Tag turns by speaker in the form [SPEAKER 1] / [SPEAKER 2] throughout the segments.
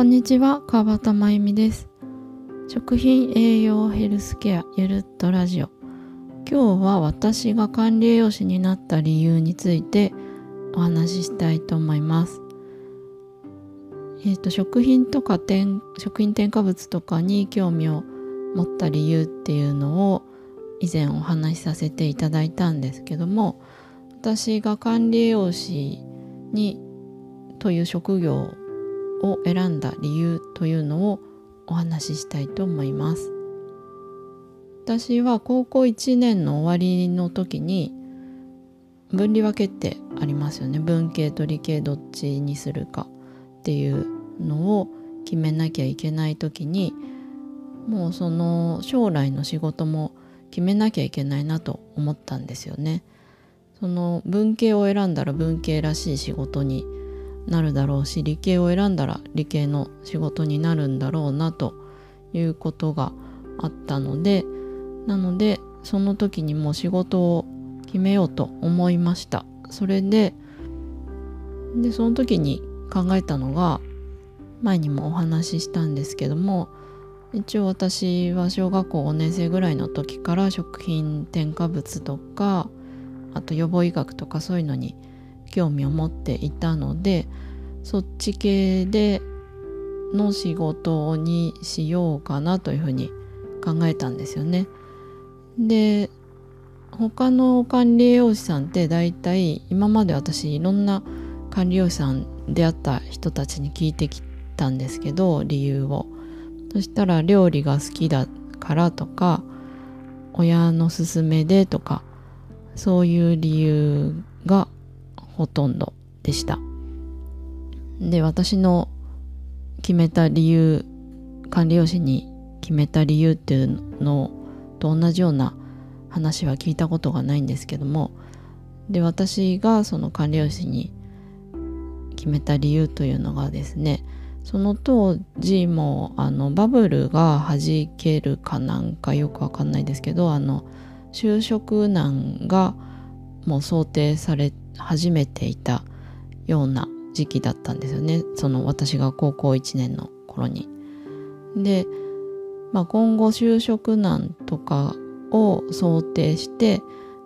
[SPEAKER 1] こんにちは川端真由美です。食品栄養ヘルスケアゆるっとラジオ。今日は私が管理栄養士になった理由についてお話ししたいと思います。えっ、ー、と食品とか添食品添加物とかに興味を持った理由っていうのを以前お話しさせていただいたんですけども私が管理栄養士にという職業を選んだ理由というのをお話ししたいと思います私は高校1年の終わりの時に分離分けってありますよね文系と理系どっちにするかっていうのを決めなきゃいけない時にもうその将来の仕事も決めなきゃいけないなと思ったんですよね。その文系を選んだら文系らしい仕事になるだろうし理系を選んだら理系の仕事になるんだろうなということがあったのでなのでその時にもう仕事を決めようと思いました。それででその時に考えたのが前にもお話ししたんですけども一応私は小学校5年生ぐらいの時から食品添加物とかあと予防医学とかそういうのに興味を持っていたのでそっち系での仕事にしようかなというふうに考えたんですよね。で他の管理栄養士さんって大体今まで私いろんな管理栄養士さん出会った人たちに聞いてきたんですけど理由を。そしたら料理が好きだからとか親の勧めでとかそういう理由がほとんどでした。で私の決めた理由管理用紙に決めた理由っていうのと同じような話は聞いたことがないんですけどもで私がその管理用紙に決めた理由というのがですねその当時もあのバブルが弾けるかなんかよくわかんないですけどあの就職難がもう想定され始めていたような時期だったんですよねその私が高校1年の頃に。で、まあ、今後就職難とかを想定して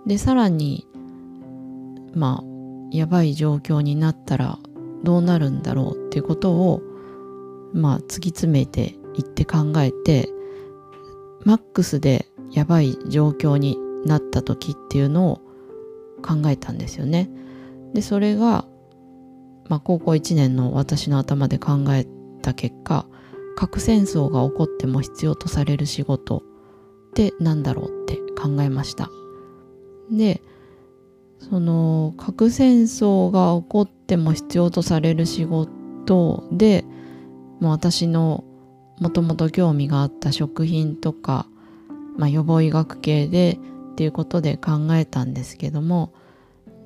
[SPEAKER 1] でさらにまあやばい状況になったらどうなるんだろうっていうことをまあ突き詰めていって考えてマックスでやばい状況になった時っていうのを考えたんですよね。でそれが、まあ、高校1年の私の頭で考えた結果核戦争が起こっても必要とされる仕事って何だろうって考えました。でその核戦争が起こっても必要とされる仕事でもう私のもともと興味があった食品とか、まあ、予防医学系でっていうことで考えたんですけども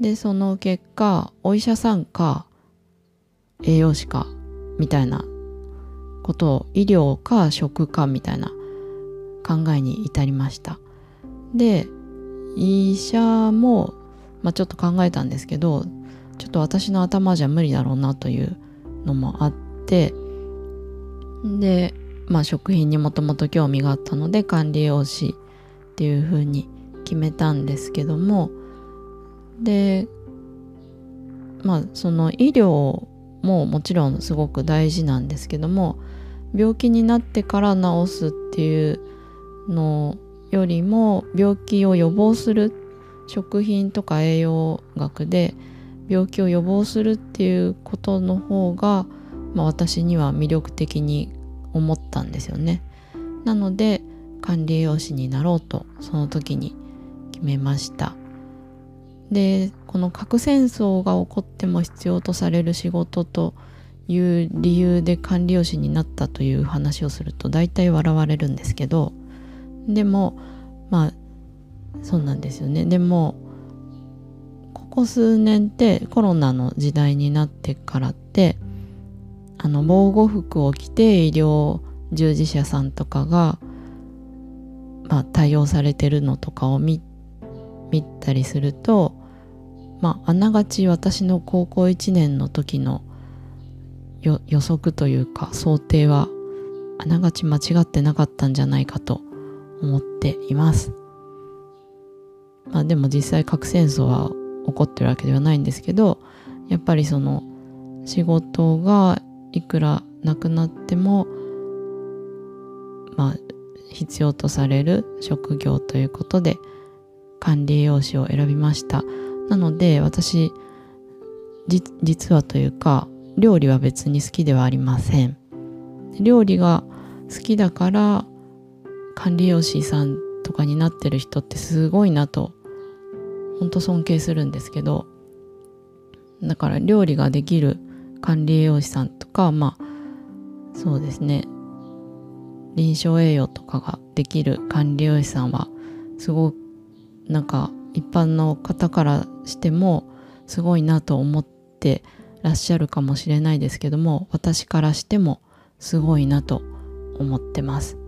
[SPEAKER 1] でその結果お医者さんか栄養士かみたいなことを医療か食かみたいな考えに至りました。で医者も、まあ、ちょっと考えたんですけどちょっと私の頭じゃ無理だろうなというのもあってで、まあ、食品にもともと興味があったので管理栄養士っていうふうに決めたんですけどもでまあその医療ももちろんすごく大事なんですけども病気になってから治すっていうのよりも病気を予防する食品とか栄養学で病気を予防するっていうことの方が、まあ、私には魅力的に思ったんですよね。なので管理栄養士になろうとその時に決めました。でこの核戦争が起こっても必要とされる仕事という理由で管理用士になったという話をすると大体笑われるんですけどでもまあそうなんですよね。でもここ数年ってコロナの時代になってからってあの防護服を着て医療従事者さんとかが、まあ、対応されてるのとかを見見たりするとまああながち私の高校1年の時の予測というか想定はあながち間違ってなかったんじゃないかと思っています。まあでも実際核戦争は起こってるわけではないんですけどやっぱりその仕事がいくらなくなってもまあ必要とされる職業ということで管理栄養士を選びましたなので私実はというか料理は別に好きではありません。料理が好きだから管理栄養士さんとかになってる人ってすごいなと本当尊敬するんですけどだから料理ができる管理栄養士さんとかまあそうですね。臨床栄養とかができる管理栄養士さんはすごくなんか一般の方からしてもすごいなと思ってらっしゃるかもしれないですけども私からしてもすごいなと思ってます。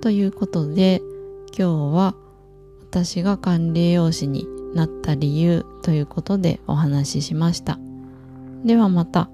[SPEAKER 1] ということで今日は私が管理栄養士になった理由ということでお話ししました。ではまた。